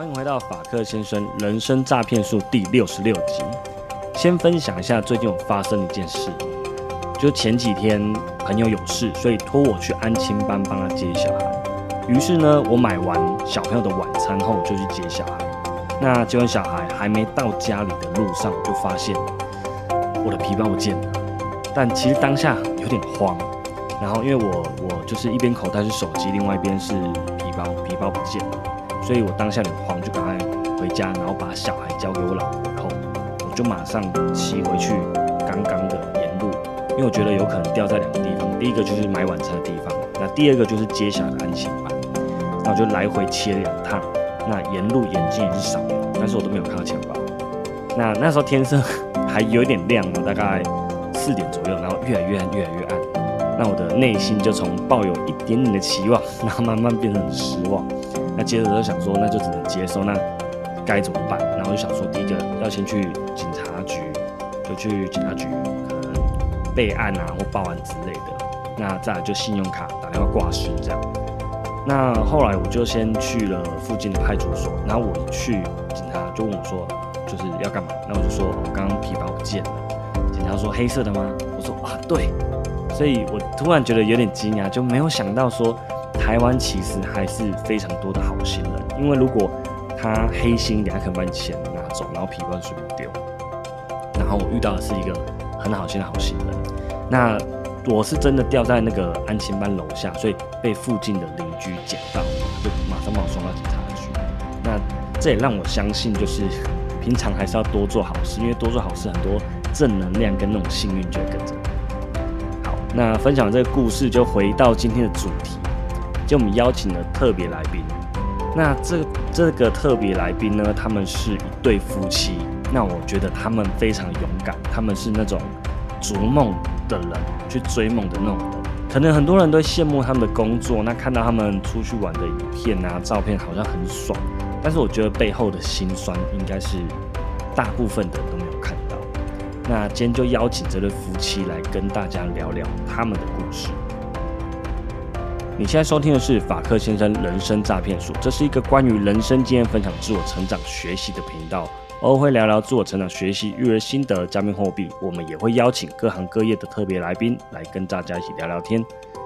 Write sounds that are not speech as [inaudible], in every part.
欢迎回到法克先生人生诈骗术第六十六集。先分享一下最近有发生的一件事，就前几天朋友有事，所以托我去安亲班帮他接小孩。于是呢，我买完小朋友的晚餐后就去接小孩。那接完小孩还没到家里的路上，我就发现我的皮包不见了。但其实当下有点慌，然后因为我我就是一边口袋是手机，另外一边是皮包，皮包不见了，所以我当下很慌，就赶快回家，然后把小孩交给我老婆然后，我就马上骑回去刚刚的沿路，因为我觉得有可能掉在两个地方，第一个就是买晚餐的地方，那第二个就是接下来的安心班，那我就来回骑了两趟，那沿路眼睛也是扫描，但是我都没有看到钱包。那那时候天色还有点亮哦，大概四点左右，然后越来越暗，越来越暗。那我的内心就从抱有一点点的期望，然后慢慢变得很失望。那接着就想说，那就只能接受，那该怎么办？然后就想说，第一个要先去警察局，就去警察局可能备案啊或报案之类的。那再来就信用卡打电话挂失这样。那后来我就先去了附近的派出所，然后我一去，警察就问我说，就是要干嘛？那我就说，我刚刚皮包不见了。警察说黑色的吗？我说啊对。所以我突然觉得有点惊讶，就没有想到说台湾其实还是非常多的好心人。因为如果他黑心，两可能把你钱拿走，然后皮包随便丢。然后我遇到的是一个很好心的好心人。那我是真的掉在那个安亲班楼下，所以被附近的邻居捡到，就马上把我送到警察局。那这也让我相信，就是平常还是要多做好事，因为多做好事，很多正能量跟那种幸运就会跟着。好，那分享这个故事，就回到今天的主题，就我们邀请了特别来宾。那这这个特别来宾呢，他们是一对夫妻。那我觉得他们非常勇敢，他们是那种逐梦的人，去追梦的那种人。可能很多人都羡慕他们的工作，那看到他们出去玩的影片啊、照片，好像很爽。但是我觉得背后的辛酸，应该是大部分的人都没有看到。那今天就邀请这对夫妻来跟大家聊聊他们的故事。你现在收听的是法克先生人生诈骗术，这是一个关于人生经验分享、自我成长学习的频道，偶尔会聊聊自我成长学习、育儿心得、加密货币。我们也会邀请各行各业的特别来宾来跟大家一起聊聊天，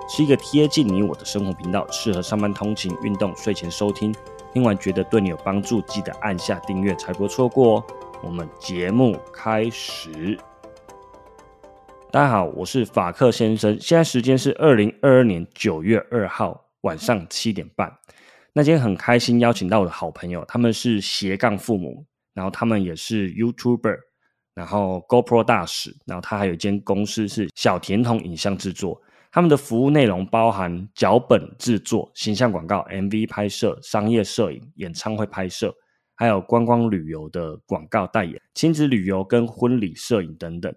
是一个贴近你我的生活频道，适合上班通勤、运动、睡前收听。听完觉得对你有帮助，记得按下订阅，才不会错过哦。我们节目开始。大家好，我是法克先生，现在时间是二零二二年九月二号晚上七点半。那今天很开心邀请到我的好朋友，他们是斜杠父母，然后他们也是 YouTuber，然后 GoPro 大使，然后他还有一间公司是小甜筒影像制作。他们的服务内容包含脚本制作、形象广告、MV 拍摄、商业摄影、演唱会拍摄，还有观光旅游的广告代言、亲子旅游跟婚礼摄影等等。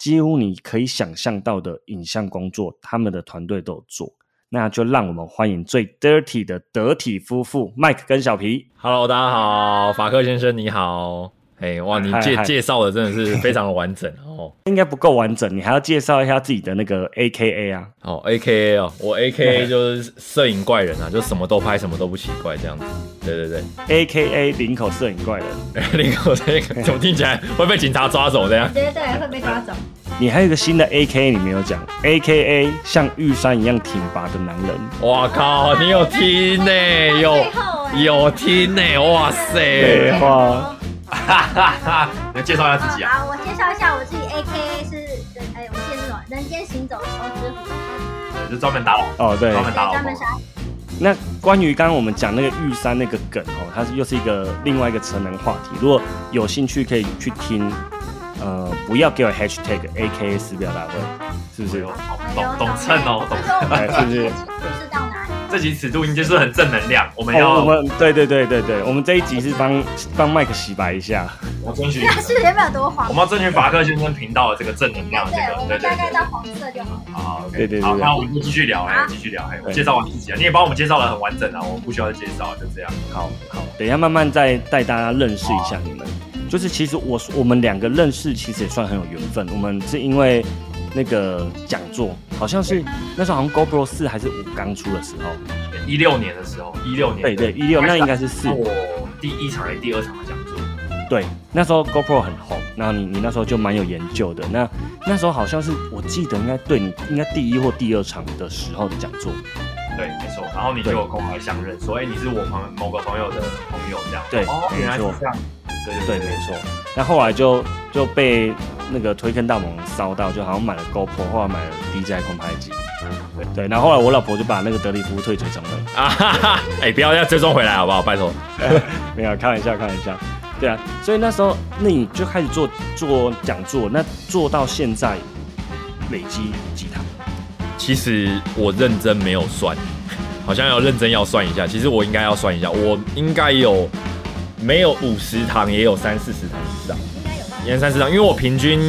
几乎你可以想象到的影像工作，他们的团队都有做。那就让我们欢迎最 dirty 的得体夫妇 Mike 跟小皮。Hello，大家好，法克先生你好。哎，哇，你介介绍的真的是非常的完整哦。[laughs] 应该不够完整，你还要介绍一下自己的那个 A K A 啊。哦，A K A 哦，我 A K A 就是摄影怪人啊，就什么都拍，什么都不奇怪这样子。对对对，A K A 林口摄影怪人，[laughs] 林口这个怎么听起来会被警察抓走这样？对对会被抓走。你还有一个新的 A K A 你没有讲，A K A 像玉山一样挺拔的男人。哇靠，你有听呢、有 [laughs] 有听呢、哇废塞！话，哈哈哈，你介绍一下自己啊。好，我介绍一下我自己，A K A 是人，哎，我记得是什么？人间行走超之虎，就专门打老哦对，对，专门杀。那关于刚刚我们讲那个玉山那个梗哦，它是又是一个另外一个成人话题。如果有兴趣可以去听，呃，不要给我 hashtag A K A 撕表大会，是不是？懂懂蹭哦，懂。哎是不是解释到哪里？这集尺度应该是很正能量，我们哦，要我们对对对对对，我们这一集是帮帮麦克洗白一下。我争取，那是有没有多黄我？们要争取法克先生频道的这个正能量，这对，个我对对对们大概到。黄色就好了。好，OK，对对对好，那我们就继续聊，哎好，继续聊，哎，我介绍完自己啊，你也帮我们介绍的很完整啊，我们不需要介绍，就这样。好好，等一下慢慢再带大家认识一下你们。就是其实我我们两个认识，其实也算很有缘分。我们是因为那个讲座，好像是那时候好像 GoPro 四还是五刚出的时候，一六年的时候，一六年对对，一六那应该是四。我第一场还是第二场的讲座。对，那时候 GoPro 很红，然后你你那时候就蛮有研究的。那那时候好像是我记得应该对你应该第一或第二场的时候的讲座。对，没错。然后你就有跟我相认，说哎你是我朋某个朋友的朋友这样。对，哦，原来是这样。对对对，没错。那后来就就被那个推坑大魔王烧到，就好像买了 GoPro，后来买了 DJI 空拍机。对对，然后后来我老婆就把那个德里夫退追踪了。啊哈哈！哎，不要再追踪回来好不好？拜托。[laughs] 没有，开玩笑，开玩笑。对啊，所以那时候那你就开始做做讲座，那做到现在累积几堂？其实我认真没有算，好像要认真要算一下。其实我应该要算一下，我应该有没有五十堂，也有三四十堂以上，应该三十堂。因为我平均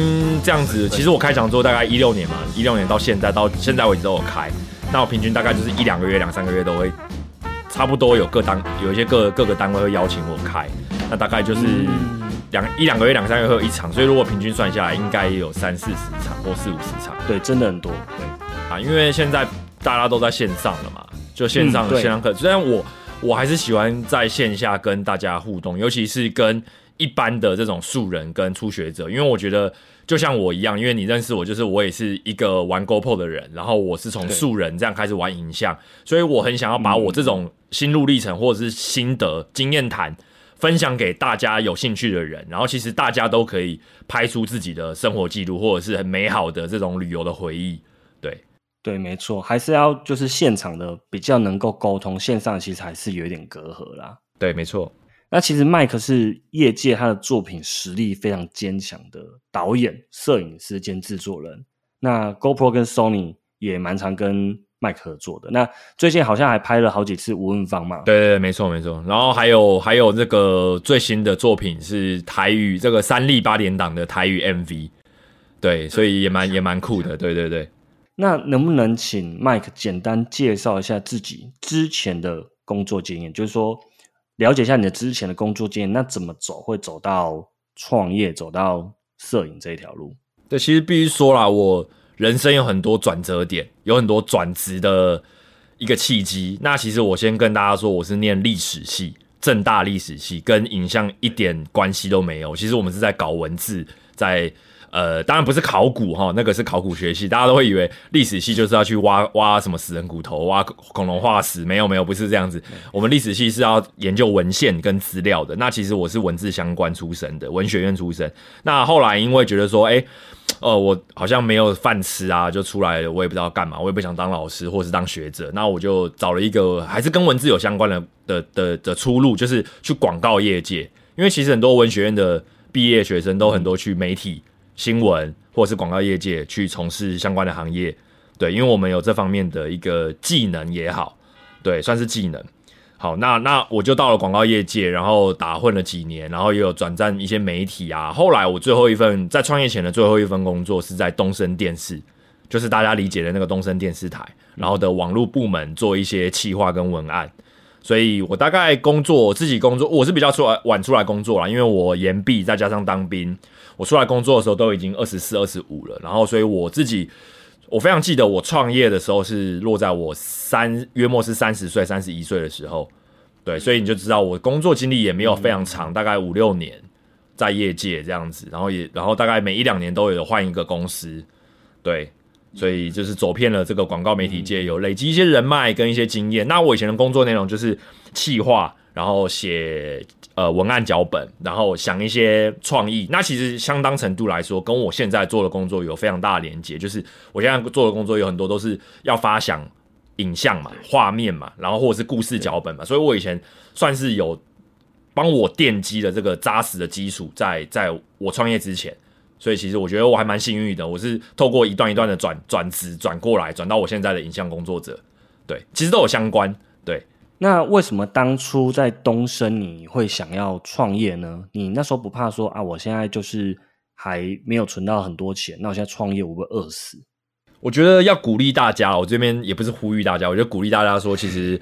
这样子，其实我开讲座大概一六年嘛，一六年到现在到现在为止都有开，那我平均大概就是一两个月、两三个月都会。差不多有各单有一些各各个单位会邀请我开，那大概就是两一两个月两三个月会有一场，所以如果平均算下来，应该有三四十场或四五十场。对，真的很多。对啊，因为现在大家都在线上了嘛，就线上线上课。虽然我我还是喜欢在线下跟大家互动，尤其是跟一般的这种素人跟初学者，因为我觉得。就像我一样，因为你认识我，就是我也是一个玩 GoPro 的人，然后我是从素人这样开始玩影像，所以我很想要把我这种心路历程或者是心得经验谈分享给大家有兴趣的人，然后其实大家都可以拍出自己的生活记录或者是很美好的这种旅游的回忆。对，对，没错，还是要就是现场的比较能够沟通，线上其实还是有一点隔阂啦。对，没错。那其实麦克是业界他的作品实力非常坚强的导演、摄影师兼制作人。那 GoPro 跟 Sony 也蛮常跟麦克合作的。那最近好像还拍了好几次吴文芳嘛？对对对，没错没错。然后还有还有这个最新的作品是台语这个三立八点档的台语 MV。对，所以也蛮也蛮酷的。对对对。那能不能请麦克简单介绍一下自己之前的工作经验？就是说。了解一下你的之前的工作经验，那怎么走会走到创业，走到摄影这一条路？对，其实必须说啦，我人生有很多转折点，有很多转职的一个契机。那其实我先跟大家说，我是念历史系，正大历史系，跟影像一点关系都没有。其实我们是在搞文字，在。呃，当然不是考古哈，那个是考古学系，大家都会以为历史系就是要去挖挖什么死人骨头、挖恐龙化石，没有没有，不是这样子。我们历史系是要研究文献跟资料的。那其实我是文字相关出身的，文学院出身。那后来因为觉得说，哎，呃，我好像没有饭吃啊，就出来了，我也不知道干嘛，我也不想当老师或是当学者，那我就找了一个还是跟文字有相关的的的的出路，就是去广告业界。因为其实很多文学院的毕业学生都很多去媒体。新闻或者是广告业界去从事相关的行业，对，因为我们有这方面的一个技能也好，对，算是技能。好，那那我就到了广告业界，然后打混了几年，然后也有转战一些媒体啊。后来我最后一份在创业前的最后一份工作是在东森电视，就是大家理解的那个东森电视台，然后的网络部门做一些企划跟文案。所以我大概工作我自己工作，我是比较出来晚出来工作啦，因为我延毕再加上当兵。我出来工作的时候都已经二十四、二十五了，然后所以我自己，我非常记得我创业的时候是落在我三约莫是三十岁、三十一岁的时候，对，所以你就知道我工作经历也没有非常长，大概五六年在业界这样子，然后也然后大概每一两年都有换一个公司，对，所以就是走遍了这个广告媒体界，有累积一些人脉跟一些经验。那我以前的工作内容就是企划，然后写。呃，文案脚本，然后想一些创意，那其实相当程度来说，跟我现在做的工作有非常大的连接。就是我现在做的工作有很多都是要发想影像嘛、画面嘛，然后或者是故事脚本嘛，所以我以前算是有帮我奠基的这个扎实的基础，在在我创业之前，所以其实我觉得我还蛮幸运的，我是透过一段一段的转转职转过来，转到我现在的影像工作者，对，其实都有相关，对。那为什么当初在东升你会想要创业呢？你那时候不怕说啊，我现在就是还没有存到很多钱，那我现在创业我会饿死？我觉得要鼓励大家，我这边也不是呼吁大家，我觉得鼓励大家说，其实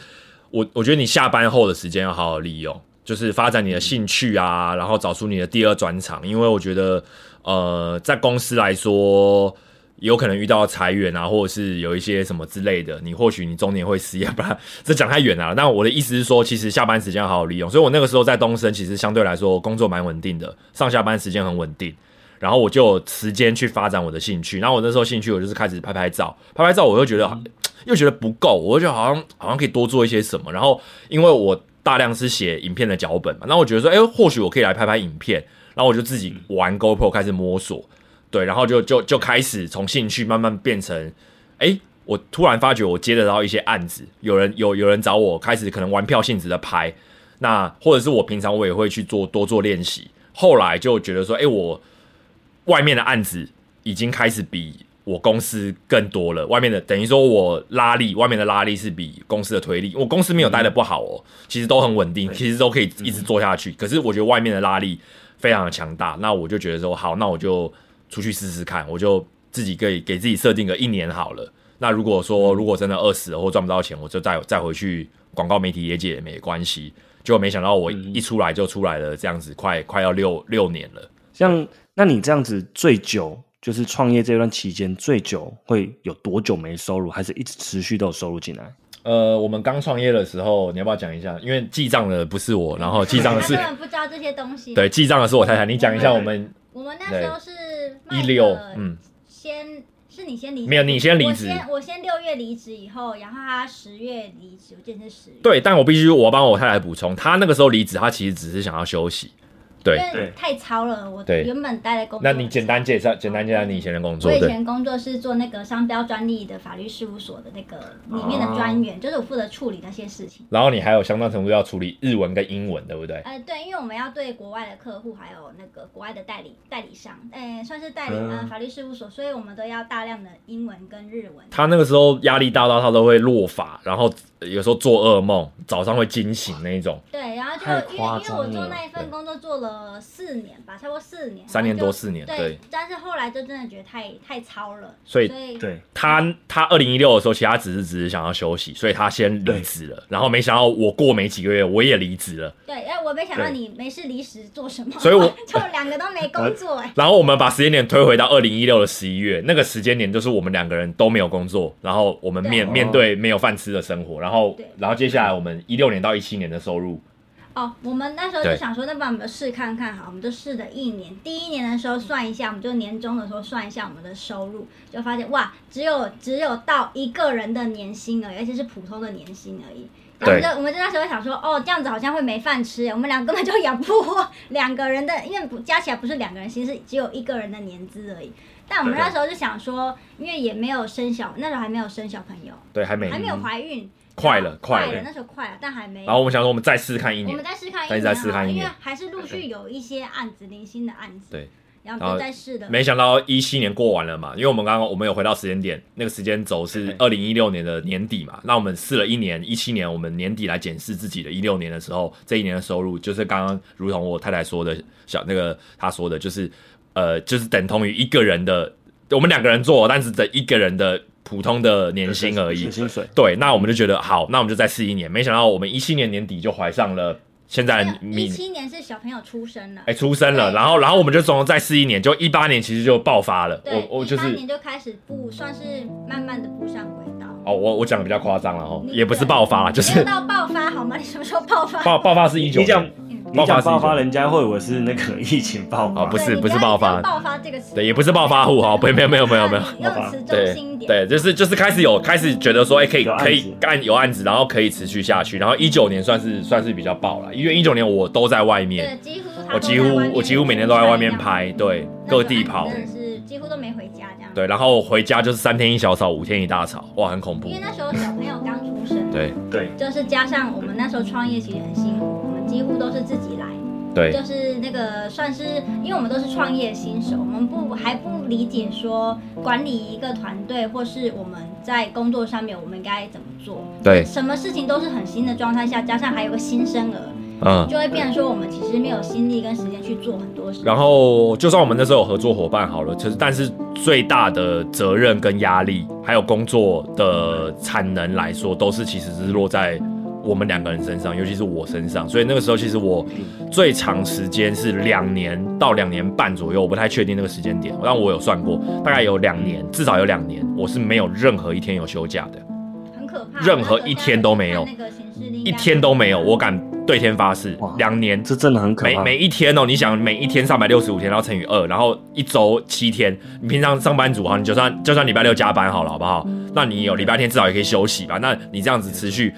我我觉得你下班后的时间要好好利用，就是发展你的兴趣啊，然后找出你的第二转场，因为我觉得呃，在公司来说。有可能遇到裁员啊，或者是有一些什么之类的，你或许你中年会失业，不然 [laughs] 这讲太远了。那我的意思是说，其实下班时间好好利用。所以我那个时候在东升，其实相对来说工作蛮稳定的，上下班时间很稳定，然后我就有时间去发展我的兴趣。然后我那时候兴趣，我就是开始拍拍照，拍拍照，我又觉得又觉得不够，我就觉得好像好像可以多做一些什么。然后因为我大量是写影片的脚本嘛，那我觉得说，哎，或许我可以来拍拍影片。然后我就自己玩 GoPro 开始摸索，对，然后就就就开始从兴趣慢慢变成，哎，我突然发觉我接得到一些案子，有人有有人找我开始可能玩票性质的拍，那或者是我平常我也会去做多做练习，后来就觉得说，哎，我外面的案子已经开始比我公司更多了，外面的等于说我拉力，外面的拉力是比公司的推力，我公司没有待的不好哦，其实都很稳定，其实都可以一直做下去，可是我觉得外面的拉力。非常的强大，那我就觉得说好，那我就出去试试看，我就自己可以给自己设定个一年好了。那如果说如果真的饿死了或赚不到钱，我就再再回去广告媒体业界也没关系。就没想到我一出来就出来了，这样子快快要六六年了。像那你这样子最久就是创业这段期间最久会有多久没收入，还是一直持续都有收入进来？呃，我们刚创业的时候，你要不要讲一下？因为记账的不是我，然后记账的是 [laughs] 根本不知道这些东西。对，记账的是我太太。你讲一下我们。我们那时候是一六，嗯，先是你先离，没有你先离职。我先我先六月离职以后，然后他十月离职，我记得是十月。对，但我必须我帮我太太补充，他那个时候离职，他其实只是想要休息。对，因为太超了。我原本待的工作，那你简单介绍，简单介绍你以前的工作。我以前工作是做那个商标专利的法律事务所的那个里面的专员，就是我负责处理那些事情。然后你还有相当程度要处理日文跟英文，对不对？呃，对，因为我们要对国外的客户，还有那个国外的代理代理商，哎，算是代理呃法律事务所，所以我们都要大量的英文跟日文。他那个时候压力大到他都会落法，然后有时候做噩梦，早上会惊醒那一种。对，然后就因为因为我做那一份工作做了。呃，四年吧，差不多四年，三年多四年，对。但是后来就真的觉得太太超了，所以对他他二零一六的时候，其他只是只是想要休息，所以他先离职了。然后没想到我过没几个月，我也离职了。对，哎，我没想到你没事离职做什么，所以我 [laughs] 就两个都没工作哎。然后我们把时间点推回到二零一六的十一月，那个时间点就是我们两个人都没有工作，然后我们面面对没有饭吃的生活，然后然后接下来我们一六年到一七年的收入。哦，我们那时候就想说，那不然我们试看看好，我们就试了一年。第一年的时候算一下，我们就年终的时候算一下我们的收入，就发现哇，只有只有到一个人的年薪而已，而且是普通的年薪而已。然后就我们就那时候想说，哦，这样子好像会没饭吃，我们俩根本就养不活两个人的，因为不加起来不是两个人薪，是只有一个人的年资而已。但我们那时候就想说，因为也没有生小，那时候还没有生小朋友，对，还没还没有怀孕。快了，快了，那时候快了，但还没。然后我们想说，我们再试看一年，我们再试看一年，再试看一年，因为还是陆续有一些案子，零星的案子。对，然后再试的。没想到一七年过完了嘛，因为我们刚刚我们有回到时间点，那个时间轴是二零一六年的年底嘛。那我们试了一年，一七年我们年底来检视自己的一六年的时候，这一年的收入就是刚刚如同我太太说的，小那个她说的，就是呃，就是等同于一个人的，我们两个人做，但是等一个人的。普通的年薪而已，薪水。对，那我们就觉得好，那我们就再试一年。没想到我们一七年年底就怀上了，现在一七年是小朋友出生了，哎，出生了，然后然后我们就总共再试一年，就一八年其实就爆发了，我我就是一八年就开始步，算是慢慢的步上轨道。哦，我我讲的比较夸张了哦，也不是爆发，就是到爆发好吗？你什么时候爆发？爆爆发是一九年。你讲爆发，人家会以为是那个疫情爆发，不是不是爆发，爆发这个词，对，也不是暴发户哈，没有没有没有没有，用词中心点，对，就是就是开始有开始觉得说，哎，可以可以干有案子，然后可以持续下去，然后一九年算是算是比较爆了，因为一九年我都在外面，对几乎我几乎我几乎每天都在外面拍，对，各地跑，是几乎都没回家这样，对，然后回家就是三天一小吵，五天一大吵，哇，很恐怖，因为那时候小朋友刚出生，对。对，就是加上我们那时候创业其实很辛苦，我们几乎都是自己来。对，就是那个算是，因为我们都是创业新手，我们不还不理解说管理一个团队，或是我们在工作上面我们该怎么做。对，什么事情都是很新的状态下，加上还有个新生儿，嗯，就会变成说我们其实没有心力跟时间去做很多事。然后，就算我们那时候有合作伙伴好了，其实但是最大的责任跟压力，还有工作的产能来说，都是其实是落在。我们两个人身上，尤其是我身上。所以那个时候其实我最长时间是两年到两年半左右，我不太确定那个时间点，但我有算过，大概有两年，至少有两年，我是没有任何一天有休假的。很可怕，任何一天都没有一天都没有，我敢对天发誓哇，两年这真的很可每怕。每一天哦，你想每一天三百六十五天，然后乘以二，然后一周七天，你平常上班族哈，你就算就算礼拜六加班好了，好不好？那你有礼拜天至少也可以休息吧？那你这样子持续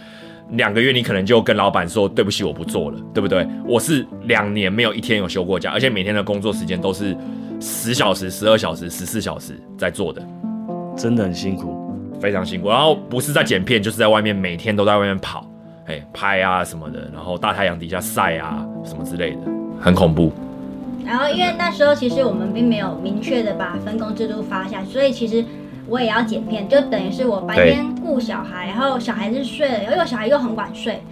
两个月，你可能就跟老板说对不起，我不做了，对不对？我是两年没有一天有休过假，而且每天的工作时间都是十小时、十二小时、十四小时在做的。真的很辛苦。非常辛苦。然后不是在剪片，就是在外面每天都在外面跑，哎，拍啊什么的，然后大太阳底下晒啊什么之类的，很恐怖。然后因为那时候其实我们并没有明确的把分工制度发下，所以其实我也要剪片，就等于是我白天顾小孩，然后小孩子睡了，因为我小孩又很晚睡，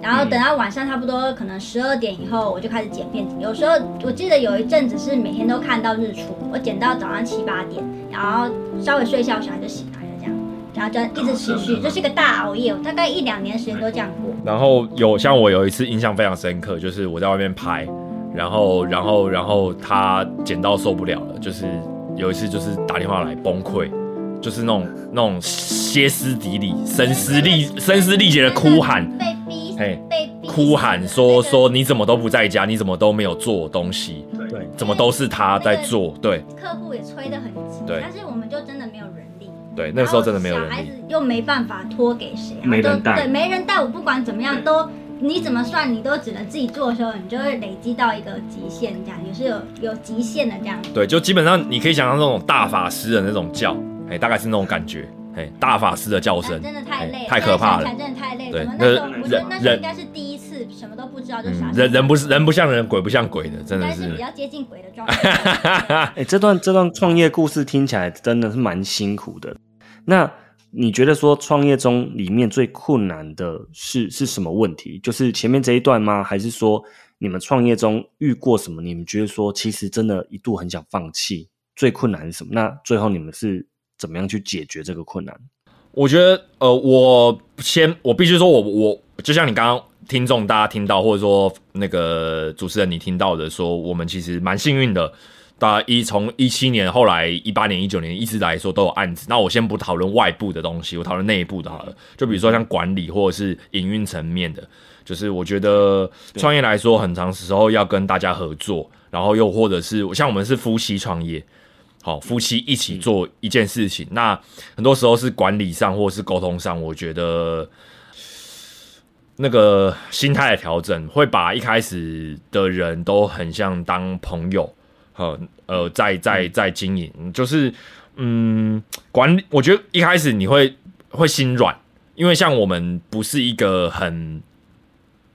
然后等到晚上差不多可能十二点以后，我就开始剪片。有时候我记得有一阵子是每天都看到日出，我剪到早上七八点，然后稍微睡一下，我小孩就醒来了这样，然后就一直持续，这是一个大熬夜，我大概一两年时间都这样过。然后有像我有一次印象非常深刻，就是我在外面拍，然后然后然后他剪到受不了了，就是有一次就是打电话来崩溃，就是那种那种歇斯底里、声嘶力声嘶力竭的哭喊，被逼嘿，被逼哭喊说说你怎么都不在家，你怎么都没有做东西，对，怎么都是他在做，对。客户也催得很急，对。但是我们就真的没有人力，对，那个时候真的没有人力。小孩。子又没办法托给谁，没人带对，没人带，我不管怎么样都。你怎么算，你都只能自己做的时候，你就会累积到一个极限，这样也是有有极限的这样。对，就基本上你可以想象那种大法师的那种叫，哎，大概是那种感觉，哎，大法师的叫声，真的太累太可怕了真的太累了。对怎么那应该是第一次，什么都不知道就傻嗯，人人不是人不像人，鬼不像鬼的，真的是是比。较接近鬼的状态。[laughs] 哎、这段这段创业故事听起来真的是蛮辛苦的。那你觉得说创业中里面最困难的是是什么问题？就是前面这一段吗？还是说你们创业中遇过什么？你们觉得说其实真的一度很想放弃，最困难是什么？那最后你们是怎么样去解决这个困难？我觉得，呃，我先，我必须说我，我就像你刚刚听众大家听到，或者说那个主持人你听到的，说我们其实蛮幸运的。大家一从一七年，后来一八年、一九年一直来说都有案子。那我先不讨论外部的东西，我讨论内部的好了。就比如说像管理或者是营运层面的，就是我觉得创业来说，很长时候要跟大家合作，然后又或者是像我们是夫妻创业，好，夫妻一起做一件事情，那很多时候是管理上或是沟通上，我觉得那个心态的调整，会把一开始的人都很像当朋友，呃呃，在在在经营，就是嗯，管理，我觉得一开始你会会心软，因为像我们不是一个很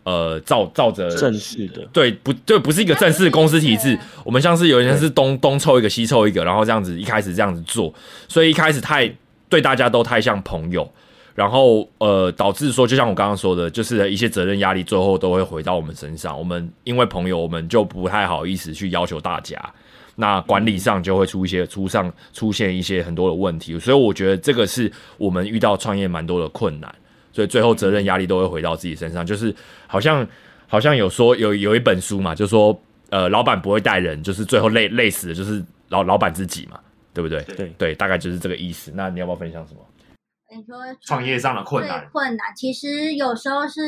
呃照照着正式的，对，不对，不是一个正式的公司体制，我们像是有人是东东凑一个西凑一个，然后这样子一开始这样子做，所以一开始太对大家都太像朋友，然后呃导致说，就像我刚刚说的，就是一些责任压力最后都会回到我们身上，我们因为朋友，我们就不太好意思去要求大家。那管理上就会出一些出上出现一些很多的问题，所以我觉得这个是我们遇到创业蛮多的困难，所以最后责任压力都会回到自己身上，就是好像好像有说有有一本书嘛，就说呃老板不会带人，就是最后累累死的就是老老板自己嘛，对不对？对对，大概就是这个意思。那你要不要分享什么？你说创业上的困难最困难其实有时候是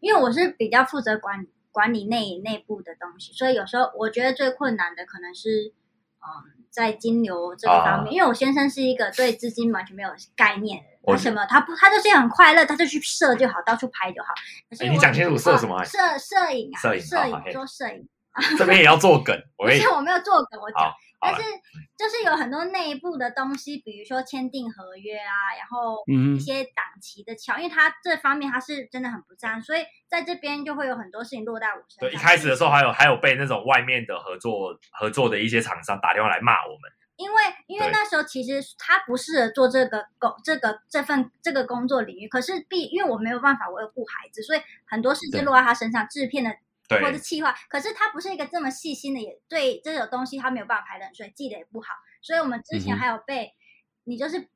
因为我是比较负责管管理内内部的东西，所以有时候我觉得最困难的可能是嗯在金流这个方面，因为我先生是一个对资金完全没有概念的人，我他什么他不他就是很快乐，他就去射就好，到处拍就好。你讲清楚射什么哦摄摄影啊，摄影做摄影。这边也要做梗，我 [laughs] 不是我没有做梗，我讲好，但是就是有很多内部的东西，比如说签订合约啊，然后嗯一些档期的敲，因为他这方面他是真的很不沾，所以在这边就会有很多事情落在我身上。对，一开始的时候还有还有被那种外面的合作合作的一些厂商打电话来骂我们。因为因为那时候其实他不适合做这个工这个这份这个工作领域，可是毕因为我没有办法，我有顾孩子，所以很多事情落在他身上，制片的对或者气话，可是他不是一个这么细心的，也对这种东西他没有办法排冷水，记得也不好，所以我们之前还有被、你就是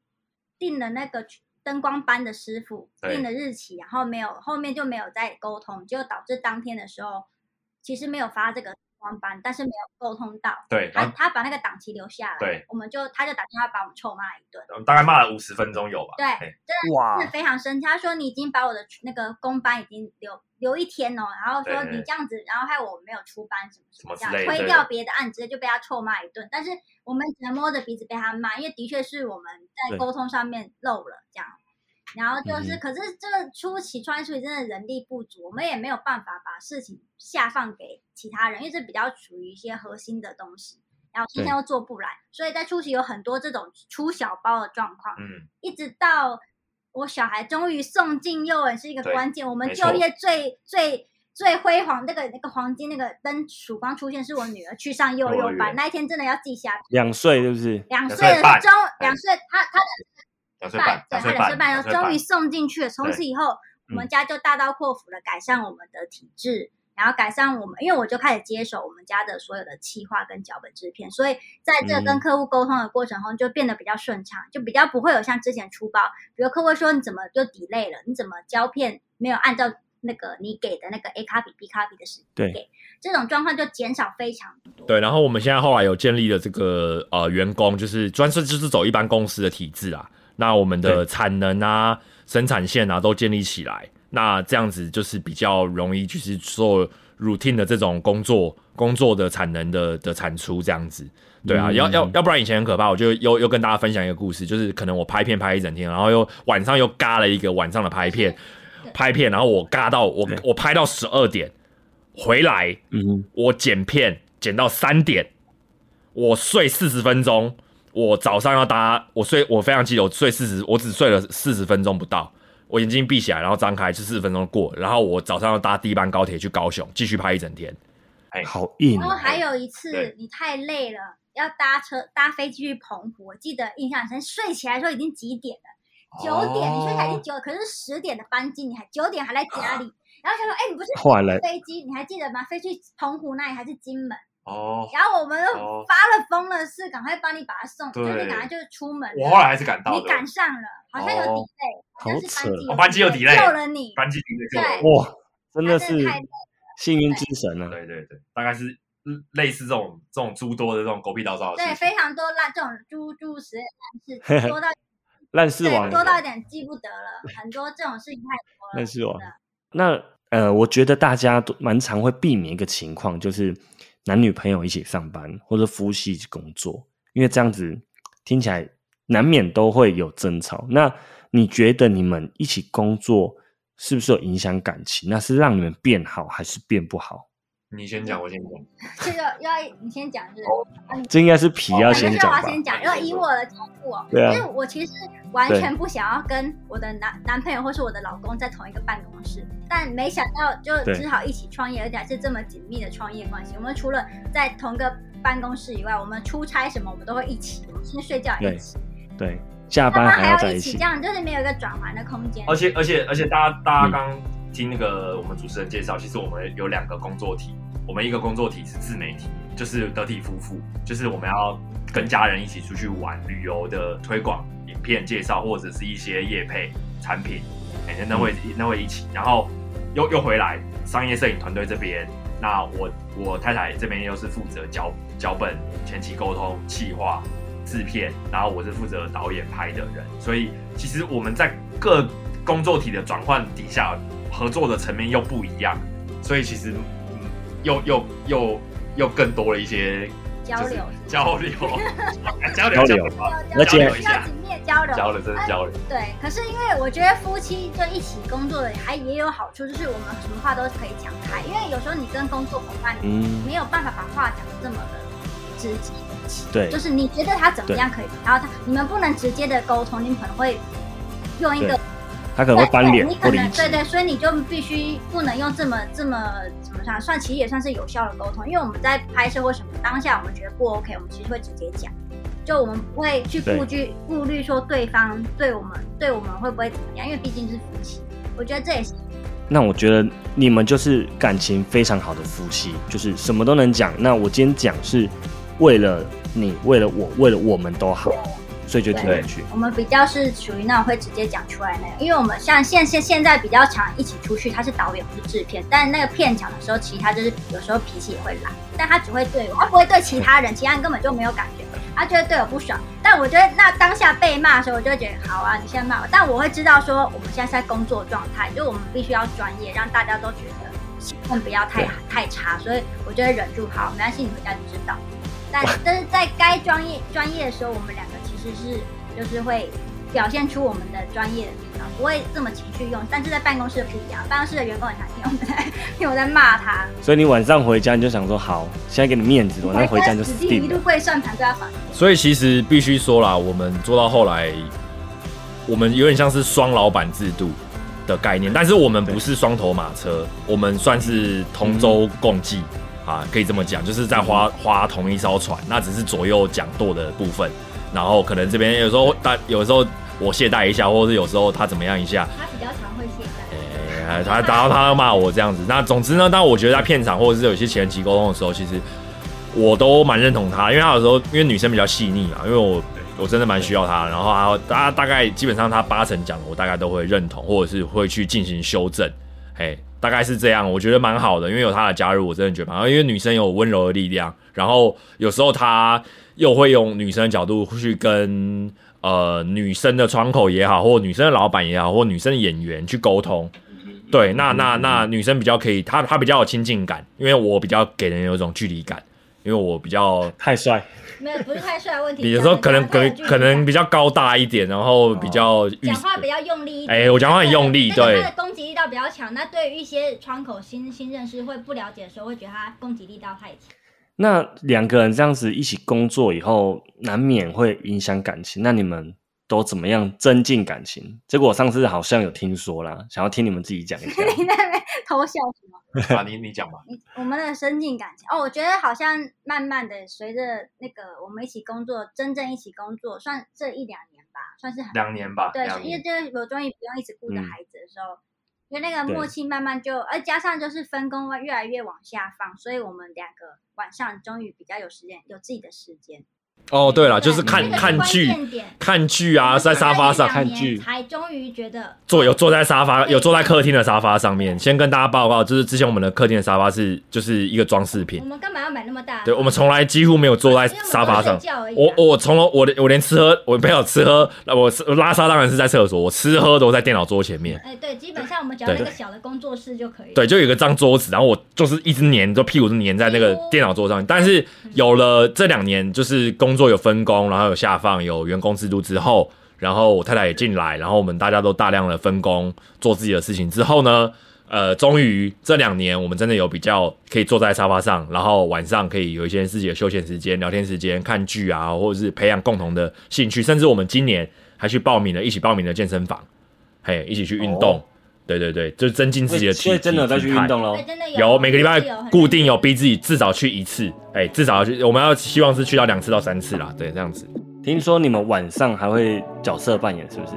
定了那个灯光班的师傅对定的日期，然后没有后面就没有再沟通，就导致当天的时候其实没有发这个灯光班，但是没有沟通到。对，然他后他把那个档期留下来，对，我们就他就打电话把我们臭骂一顿，大概骂了五十分钟有吧？对哎哇是非常生气。他说你已经把我的那个公班已经留留一天哦，然后说你这样子，然后害我没有出班什么什么这样什么之类的对推掉别的案，直接就被他臭骂一顿。但是我们只能摸着鼻子被他骂，因为的确是我们在对沟通上面漏了这样。然后就是，嗯可是这个初期创业初期真的人力不足，我们也没有办法把事情下放给其他人，因为这比较属于一些核心的东西，然后今天又做不来，所以在初期有很多这种出小包的状况。嗯，一直到我小孩终于送进幼儿园是一个关键。我们就业最最最辉煌那个那个黄金那个灯曙光出现，是我女儿去上幼幼班那一天，真的要记下。两岁是不是？两两岁的终两岁，她她两岁半，对，他两岁半，然两岁终于送进去了。从此以后，我们家就大刀阔斧的改善我们的体制。然后改善我们，因为我就开始接手我们家的所有的企划跟脚本制片，所以在这个跟嗯客户沟通的过程中，就变得比较顺畅，就比较不会有像之前出包，比如客户说你怎么就 delay 了，你怎么胶片没有按照那个你给的那个 A copy B copy 的时间对给，这种状况就减少非常多。对，然后我们现在后来有建立了这个呃员工，就是专是就是走一般公司的体制啊。那我们的产能啊、生产线啊都建立起来，那这样子就是比较容易，就是做 routine 的这种工作工作的产能的的产出这样子。对啊，嗯。要要要不然以前很可怕，我就又又跟大家分享一个故事，就是可能我拍片拍一整天，然后又晚上又嘎了一个晚上的拍片，拍片，然后我嘎到我我拍到十二点回来，嗯，我剪片剪到三点，我睡四十分钟，我早上要搭，我睡我非常记得我睡四十，我只睡了四十分钟不到，我眼睛闭起来，然后张开就四十分钟过，然后我早上要搭第一班高铁去高雄，继续拍一整天。哎好硬哦。然后还有一次你太累了，要搭车搭飞机去澎湖，我记得印象很深，睡起来的时候已经几点了？九点，你睡起来已经九，可是十点的班机，你还九点还在家里，然后想说，哎，你不是飞机，你还记得吗？飞去澎湖那里还是金门？哦，然后我们发了疯了是，赶快帮你把他送，就对是赶快就出门了。我后来还是赶到你的，赶上了，好像有哦 delay，好像是班机哦班机有 delay 救了你。班机就对哇，真的是幸运之神啊！对对对，大概是嗯类似这种这种诸多的这种狗屁倒灶的对，事情。非常多烂这种猪猪实验烂事，多到 [laughs] 烂事王，多到有点记不得了，很多这种事情太多了。烂事王真的。那呃，我觉得大家都蛮常会避免一个情况，就是男女朋友一起上班或者夫妻一起工作，因为这样子听起来难免都会有争吵。那你觉得你们一起工作是不是有影响感情？那是让你们变好还是变不好？你先讲，我先讲。[laughs] 这个要你先讲，就是这应该是皮要先讲吧？我要先讲，要以我的角度哦，对啊因为我其实完全不想要跟我的男男朋友或是我的老公在同一个办公室，但没想到就只好一起创业，而且还是这么紧密的创业关系。我们除了在同一个办公室以外，我们出差什么我们都会一起，先睡觉也一起，对，下班下班还还要在一起一起，这。样就是没有一个转换的空间。而且而且而且，大家大家嗯刚听那个我们主持人介绍，其实我们有两个工作体，我们一个工作体是自媒体，就是得体夫妇，就是我们要跟家人一起出去玩、旅游的推广、影片介绍，或者是一些业配产品，哎、那会那会一起，然后又又回来商业摄影团队这边，那我我太太这边又是负责脚脚本、前期沟通、企划、制片，然后我是负责导演拍的人，所以其实我们在各工作体的转换底下，合作的层面又不一样，所以其实嗯，又又又又更多了一些交流就是交流，交交流而且流一下要紧密的交流，交流真的交流，对，可是因为我觉得夫妻就一起工作的还也有好处，就是我们什么话都可以讲开，因为有时候你跟工作伙伴嗯，没有办法把话讲的这么的直接。对。就，是你觉得他怎么样可以，然后他你们不能直接的沟通，你们可能会用一个对他可能会翻脸对你可或离职能对。对，所以你就必须不能用这么这么怎么算，算其实也算是有效的沟通，因为我们在拍摄或什么当下我们觉得不 OK，我们其实会直接讲，就我们不会去顾虑顾虑说对方对我们对我们会不会怎么样，因为毕竟是夫妻，我觉得这也是那我觉得你们就是感情非常好的夫妻，就是什么都能讲。那我今天讲是为了你，为了我，为了我们都好。所以就听进去。我们比较是属于那种会直接讲出来那个，因为我们像现现现在比较常一起出去，他是导演，不是制片，但那个片场的时候，其实他就是有时候脾气也会来，但他只会对我，他不会对其他人，其他人根本就没有感觉，他就会对我不爽。但我觉得那当下被骂的时候，我就会觉得好啊，你现在骂我，但我会知道说我们现在是在工作状态，就我们必须要专业，让大家都觉得气氛不要太太差，所以我就会忍住，好，没关系，你回家就知道。但但是在该专业专业的时候，我们两实是就是会表现出我们的专业的地方，不会这么情绪用。但是在办公室不一样，办公室的员工很常听我们在听我在骂他。[laughs] 所以你晚上回家你就想说，好，现在给你面子，晚上回家就死定了。一路会算盘都要反。所以其实必须说啦，我们做到后来，我们有点像是双老板制度的概念，但是我们不是双头马车，我们算是同舟共济。啊，可以这么讲，就是在划划同一艘船，那只是左右讲舵的部分。然后可能这边有时候他有时候我懈怠一下，或者是有时候他怎么样一下，他比较常会懈怠。哎，他然后他要骂我这样子。那总之呢，但我觉得在片场或者是有些前期沟通的时候，其实我都蛮认同他，因为他有时候因为女生比较细腻嘛，因为我我真的蛮需要他。然后他大大概基本上他八成讲的，我大概都会认同，或者是会去进行修正。诶。大概是这样，我觉得蛮好的，因为有他的加入，我真的觉得蛮好。因为女生有温柔的力量，然后有时候他又会用女生的角度去跟呃女生的窗口也好，或女生的老板也好，或女生的演员去沟通。对，那那那女生比较可以，她她比较有亲近感，因为我比较给人有一种距离感，因为我比较太帅。没有，不是太帅问题。有时候可能可可能比较高大一点，然后比较讲话比较用力一点。哎，我讲话很用力，对。他的攻击力道比较强，那对于一些窗口新新认识会不了解的时候，会觉得他攻击力道太强。那两个人这样子一起工作以后，难免会影响感情。那你们都怎么样增进感情？结果我上次好像有听说啦，想要听你们自己讲一下。[laughs] 你在那边偷笑什么？啊，你你讲吧。我们的深进感情哦，我觉得好像慢慢的随着那个我们一起工作，真正一起工作，算这一两年吧，算是两年吧。对，因为就是我终于不用一直顾着孩子的时候，因为那个默契慢慢就，而加上就是分工越来越往下放，所以我们两个晚上终于比较有时间，有自己的时间。哦，对了，就是看看剧，看剧啊，在沙发上看剧，才终于觉得坐有坐在沙发，有坐在客厅的沙发上面。先跟大家报告，就是之前我们的客厅的沙发是就是一个装饰品。我们干嘛要买那么大？对，我们从来几乎没有坐在沙发上。我我从我我我连吃喝我没有吃喝，我拉撒当然是在厕所，我吃喝都在电脑桌前面。哎，对，基本上我们只要一个小的工作室就可以。对，就有一个张桌子，然后我就是一直黏，就屁股是黏在那个电脑桌上。但是有了这两年，就是工工作有分工。然后有下放有员工制度之后，然后我太太也进来，然后我们大家都大量的分工做自己的事情之后呢，呃，终于这两年我们真的有比较可以坐在沙发上，然后晚上可以有一些自己的休闲时间、聊天时间、看剧啊，或者是培养共同的兴趣，甚至我们今年还去报名了，一起报名了健身房，嘿，一起去运动。对对对，就是增进自己的体所以真的在去运动喽，有。每个礼拜固定有逼自己至少去一次，哎，至少要去，我们要希望是去到两次到三次啦，对，这样子。听说你们晚上还会角色扮演，是不是？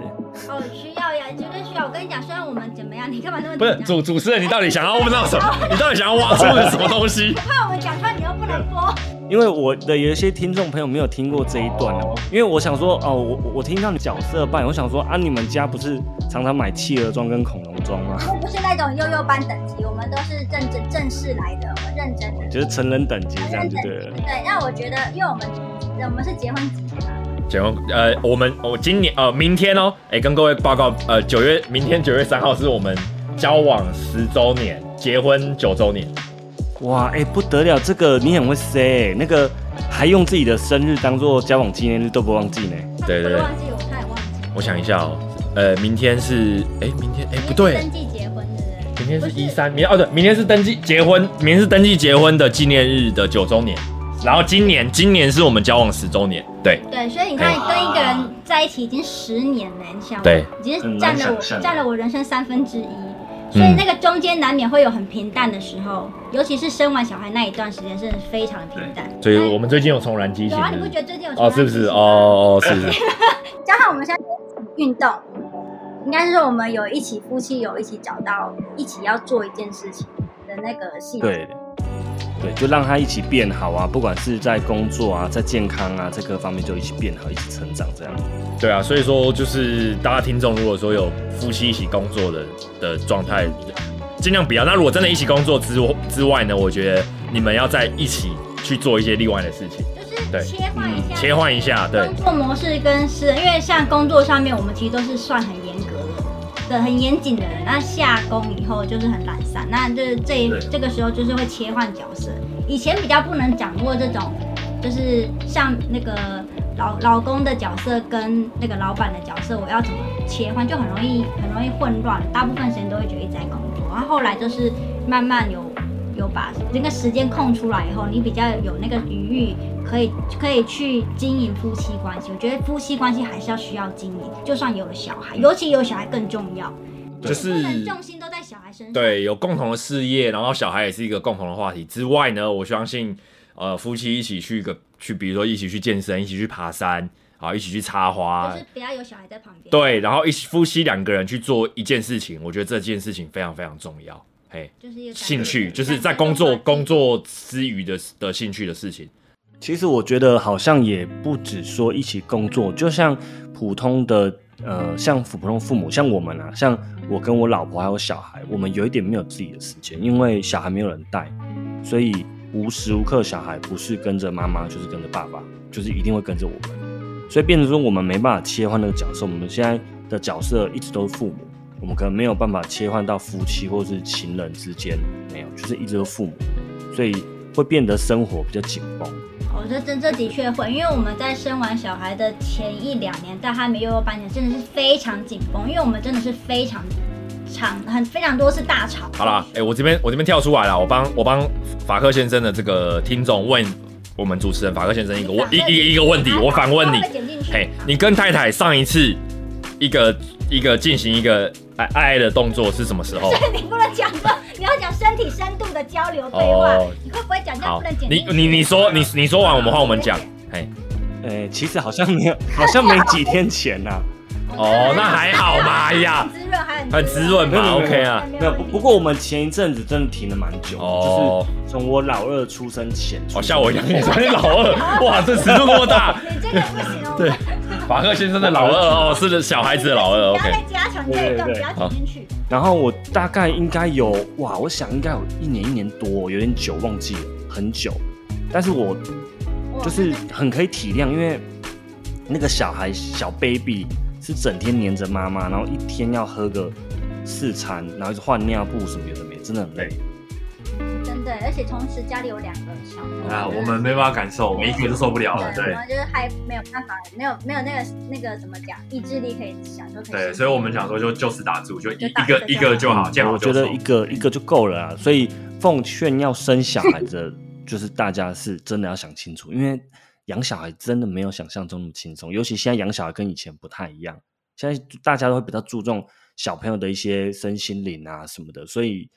哦，需要呀，绝对需要。我跟你讲，虽然我们怎么样，你干嘛那么不是主主持人？你到底想要问到什么？[laughs] 你到底想要挖出什么东西？怕我们讲出来，你又不能播。因为我的有一些听众朋友没有听过这一段哦，因为我想说哦，我我听到你角色扮演，我想说啊，你们家不是常常买企鹅装跟恐龙装吗？我不是那种幼幼班等级，我们都是正正正式来的，我们认真的，就是成人等级这样就对了。对，那我觉得，因为我们我们是结婚几年了？结婚呃，我们我今年呃明天哦，哎，跟各位报告呃九月明天九月三号是我们交往十周年，结婚九周年。哇，哎，不得了，这个你很会 say，那个还用自己的生日当做交往纪念日都不忘记呢。对对对，忘记我太忘记。我想一下哦，呃，明天是，哎，明天，哎，不对，登记结婚对不对？明天是一三，明哦对，明天是登记结婚，明天是登记结婚的纪念日的九周年，然后今年今年是我们交往十周年，对。对，所以你看跟一个人在一起已经十年了，你想，对，已经占了我占了我人生三分之一。所以那个中间难免会有很平淡的时候，尤其是生完小孩那一段时间是非常的平淡。所以我们最近有重燃激情。有啊，你不觉得最近有？哦，是不是？哦哦，是是。[laughs] 加上我们现在运动，应该是说我们有一起夫妻有一起找到一起要做一件事情的那个系统。对。就让他一起变好啊，不管是在工作啊，在健康啊，在各方面就一起变好，一起成长这样。对啊，所以说就是大家听众如果说有夫妻一起工作的的状态，尽量不要。那如果真的一起工作之之外呢，我觉得你们要在一起去做一些另外的事情。就是切换一下，切换一下，对。工作模式跟私人，因为像工作上面，我们其实都是算很的、很严谨的人。那下工以后就是很懒散，那就是这这个时候就是会切换角色。以前比较不能掌握这种，就是像那个老老公的角色跟那个老板的角色，我要怎么切换，就很容易很容易混乱。大部分时间都会觉得一直在工作，然后后来就是慢慢有有把那个时间空出来以后，你比较有那个余裕。可以可以去经营夫妻关系，我觉得夫妻关系还是要需要经营，就算有了小孩，尤其有小孩更重要，就是重心都在小孩身上。对，有共同的事业，然后小孩也是一个共同的话题之外呢，我相信呃夫妻一起去一个去，比如说一起去健身，一起去爬山，啊，一起去插花，就是不要有小孩在旁边。对，然后一起夫妻两个人去做一件事情，我觉得这件事情非常非常重要。嘿，就是兴趣，就是在工作工作之余的的兴趣的事情。其实我觉得好像也不止说一起工作，就像普通的呃，像普通父母，像我们啊，像我跟我老婆还有小孩，我们有一点没有自己的时间，因为小孩没有人带，所以无时无刻小孩不是跟着妈妈，就是跟着爸爸，就是一定会跟着我们，所以变成说我们没办法切换那个角色，我们现在的角色一直都是父母，我们可能没有办法切换到夫妻或是情人之间，没有，就是一直都父母，所以会变得生活比较紧绷。我觉得这这的确会，因为我们在生完小孩的前一两年，在他没幼幼班年，真的是非常紧绷，因为我们真的是非常长，很非常多是大吵。好了，哎，我这边我这边跳出来了，我帮我帮法克先生的这个听众问我们主持人法克先生一个问一一一个问题，我反问你，嘿，你跟太太上一次一个一个进行一个爱爱的动作是什么时候？[laughs] 你不能讲说。你要讲身体深度的交流对话，你会不会讲？这样不能剪。你你你说你你说完，我们换我们讲。哎，哎，其实好像没有，好像没几天前呐。哦，那还好嘛，[laughs] 哎呀，滋润还很滋润嘛，OK 啊。没有，不不过我们前一阵子真的停了蛮久，就是从我老二出生前。哦，吓我一跳，你说你老二，[laughs] 哇，这尺度那么大。你真的不行哦。[laughs] 对，法克先生的老二哦，是小孩子的老二，OK。加强这个，不要剪进去。然后我大概应该有哇，我想应该有一年一年多，有点久忘记了，很久。但是我就是很可以体谅，因为那个小孩小 baby 是整天黏着妈妈，然后一天要喝个四餐，然后换尿布什么有的没，真的很累。真的，而且同时家里有两个小朋友啊，我们没办法感受，我们一个就受不了了。对，就是还没有办法，没有没有那个那个怎么讲，意志力可以享受。对，所以我们想说就就此打住，就一个一个就好，这样我觉得一个一个就够了啊。所以奉劝要生小孩的，就是大家是真的要想清楚，因为养小孩真的没有想象中那么轻松，尤其现在养小孩跟以前不太一样，现在大家都会比较注重小朋友的一些身心灵啊什么的，所以。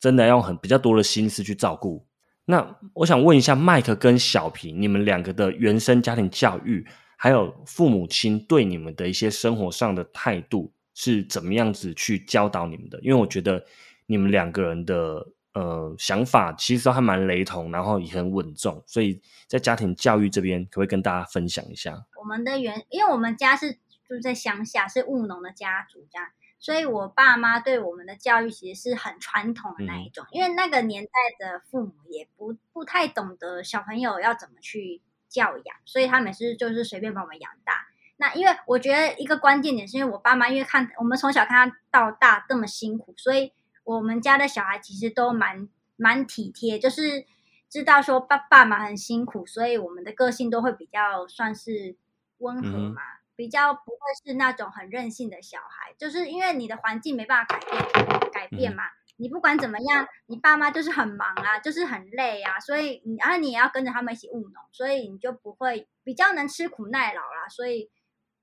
真的要用很比较多的心思去照顾。那我想问一下，麦克跟小平，你们两个的原生家庭教育，还有父母亲对你们的一些生活上的态度，是怎么样子去教导你们的？因为我觉得你们两个人的呃想法其实都还蛮雷同，然后也很稳重，所以在家庭教育这边，可不可以跟大家分享一下？我们的原，因为我们家是住在乡下，是务农的家族，这样。所以，我爸妈对我们的教育其实是很传统的那一种，因为那个年代的父母也不不太懂得小朋友要怎么去教养，所以他们是就是随便把我们养大。那因为我觉得一个关键点是因为我爸妈因为看我们从小看他到大这么辛苦，所以我们家的小孩其实都蛮蛮体贴，就是知道说爸爸妈很辛苦，所以我们的个性都会比较算是温和嘛。比较不会是那种很任性的小孩，就是因为你的环境没办法改变改变嘛。你不管怎么样，你爸妈就是很忙啊，就是很累啊，所以你然后你也要跟着他们一起务农，所以你就不会比较能吃苦耐劳啦。所以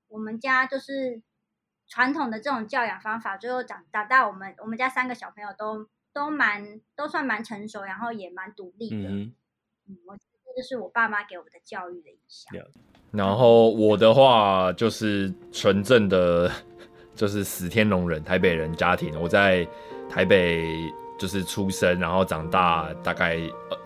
我们家就是传统的这种教养方法，最后长长大，我们我们家三个小朋友都都蛮都算蛮成熟，然后也蛮独立的。嗯，我这就是我爸妈给我的教育的影响。然后我的话就是纯正的，就是死天龙人，台北人家庭。我在台北就是出生，然后长大大概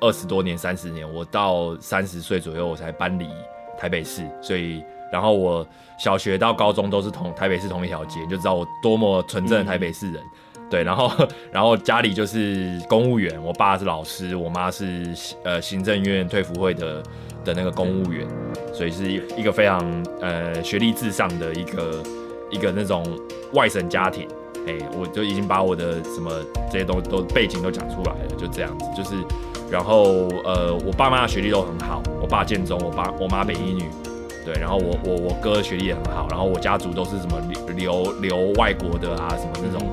二十多年、三十年，我到三十岁左右我才搬离台北市，所以然后我小学到高中都是同台北市同一条街，就知道我多么纯正的台北市人。对，然后然后家里就是公务员，我爸是老师，我妈是呃行政院退辅会的的那个公务员，所以是一个非常呃学历至上的一个一个那种外省家庭。哎，我就已经把我的什么这些东都背景都讲出来了，就这样子，就是然后呃我爸妈的学历都很好，我爸建中，我爸我妈北一女，对，然后我我我哥学历也很好，然后我家族都是什么留留外国的啊，什么那种。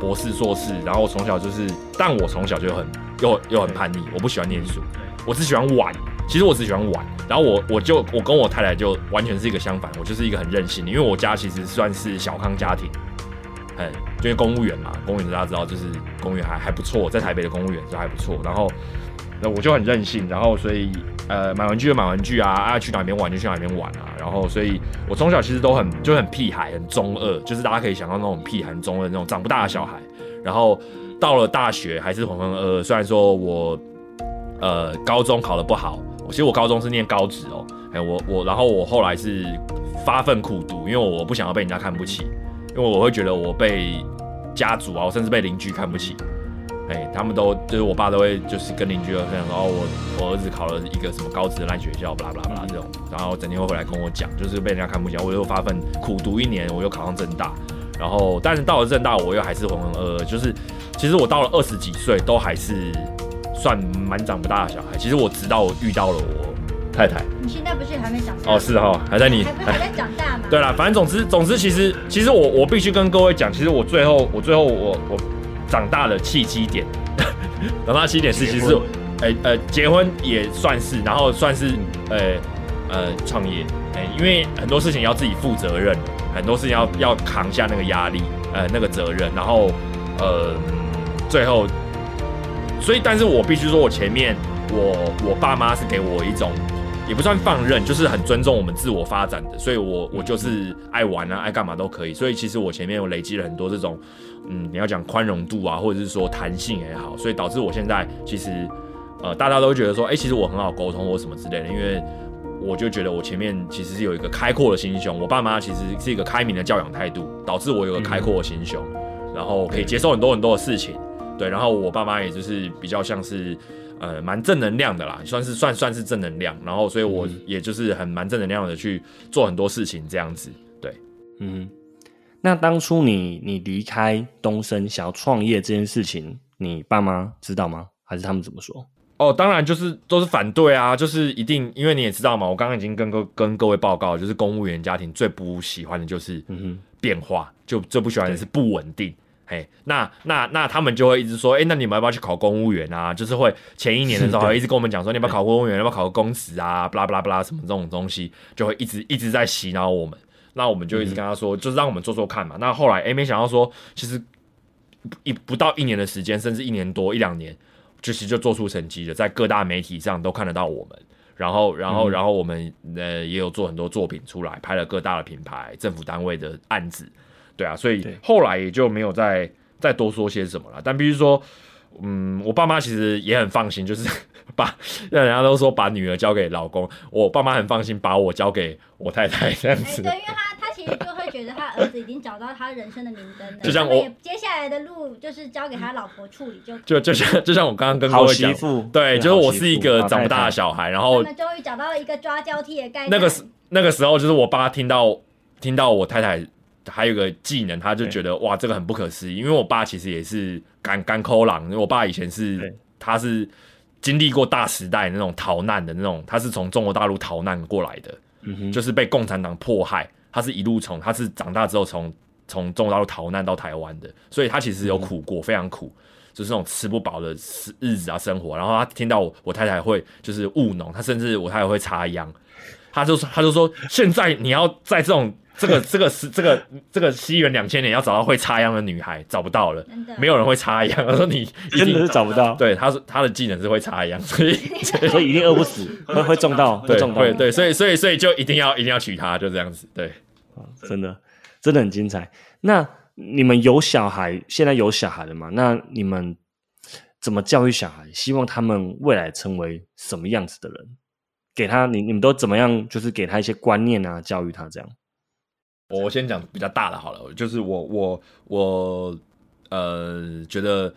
博士、硕士，然后从小就是，但我从小就很又又很叛逆，我不喜欢念书，我只喜欢玩。其实我只喜欢玩，然后我我就我跟我太太就完全是一个相反，我就是一个很任性的，因为我家其实算是小康家庭，很因为公务员嘛，公务员大家知道就是公务员还还不错，在台北的公务员都还不错，然后那我就很任性，然后所以呃买玩具就买玩具啊，爱去哪边玩就去哪边玩啊。然后，所以我从小其实都很就很屁孩，很中二，就是大家可以想到那种屁孩、中二那种长不大的小孩。然后到了大学还是浑浑噩噩。虽然说我呃高中考得不好，其实我高中是念高职哦。哎，我我然后我后来是发奋苦读，因为我不想要被人家看不起，因为我会觉得我被家族啊，我甚至被邻居看不起。哎，他们都就是我爸都会就是跟邻居分享说，哦，我我儿子考了一个什么高职的烂学校，巴拉巴拉巴拉这种，然后整天会回来跟我讲，就是被人家看不起。我又发奋苦读一年，我又考上正大，然后但是到了正大，我又还是浑浑噩噩，就是其实我到了二十几岁都还是算蛮长不大的小孩。其实我直到我遇到了我太太，你现在不是还没长大？哦，是哈，还在你还还在长大吗？对啦，反正总之总之，其实其实我我必须跟各位讲，其实我最后我最后我我。长大的契机点，[laughs] 长大契机点是其实，哎呃，结婚也算是，然后算是呃呃创业，哎，因为很多事情要自己负责任，很多事情要要扛下那个压力，呃那个责任，然后呃最后，所以但是我必须说，我前面我我爸妈是给我一种。也不算放任，就是很尊重我们自我发展的，所以我我就是爱玩啊，爱干嘛都可以。所以其实我前面我累积了很多这种，嗯，你要讲宽容度啊，或者是说弹性也好，所以导致我现在其实，呃，大家都觉得说，哎，其实我很好沟通或什么之类的，因为我就觉得我前面其实是有一个开阔的心胸，我爸妈其实是一个开明的教养态度，导致我有个开阔的心胸，然后可以接受很多很多的事情，对，然后我爸妈也就是比较像是。呃，蛮正能量的啦，算是算算是正能量，然后所以我也就是很蛮正能量的去做很多事情这样子，对，嗯，那当初你你离开东升想要创业这件事情，你爸妈知道吗？还是他们怎么说？哦，当然就是都是反对啊，就是一定，因为你也知道嘛，我刚刚已经跟各跟各位报告，就是公务员家庭最不喜欢的就是变化，就最不喜欢的是不稳定。哎，那那那他们就会一直说，哎，那你们要不要去考公务员啊？就是会前一年的时候，一直跟我们讲说，你要不要考公务员，要不要考个公职啊？巴拉巴拉巴拉什么这种东西，就会一直一直在洗脑我们。那我们就一直跟他说，就是让我们做做看嘛。那后来，哎，没想到说，其实一不到一年的时间，甚至一年多一两年，其实就做出成绩了，在各大媒体上都看得到我们。然后，然后，然后我们呃也有做很多作品出来，拍了各大的品牌、政府单位的案子。对啊，所以后来也就没有再再多说些什么了。但必须说，嗯，我爸妈其实也很放心，就是 [laughs] 把让人家都说把女儿交给老公，我爸妈很放心把我交给我太太这样子。对，因为他他其实就会觉得他儿子已经找到他人生的明灯了，[laughs] 就像我接下来的路就是交给他老婆处理就。就就像就像我刚刚跟各位讲，对，就是我是一个长不大的小孩，然后终于找到了一个抓交替的概念。那个时那个时候，就是我爸听到听到我太太。还有个技能，他就觉得哇，这个很不可思议。因为我爸其实也是干干抠狼，因为我爸以前是他是经历过大时代那种逃难的那种，他是从中国大陆逃难过来的，就是被共产党迫害。他是一路从他是长大之后从从中国大陆逃难到台湾的，所以他其实有苦过，非常苦，就是那种吃不饱的日子啊生活。然后他听到我我太太会就是务农，他甚至我太太会插秧，他就说他就说现在你要在这种。这个这个是这个这个西元两千年要找到会插秧的女孩找不到了，没有人会插秧。他说你真的是找不到。对，他说他的技能是会插秧，所以 [laughs] 所以一定饿不死，[laughs] 会会种到，会种到。对对，所以所以所以就一定要一定要娶她，就这样子。对，真的真的很精彩。那你们有小孩，现在有小孩了吗？那你们怎么教育小孩，希望他们未来成为什么样子的人？给他，你你们都怎么样？就是给他一些观念啊，教育他这样。我先讲比较大的好了，就是我我我呃觉得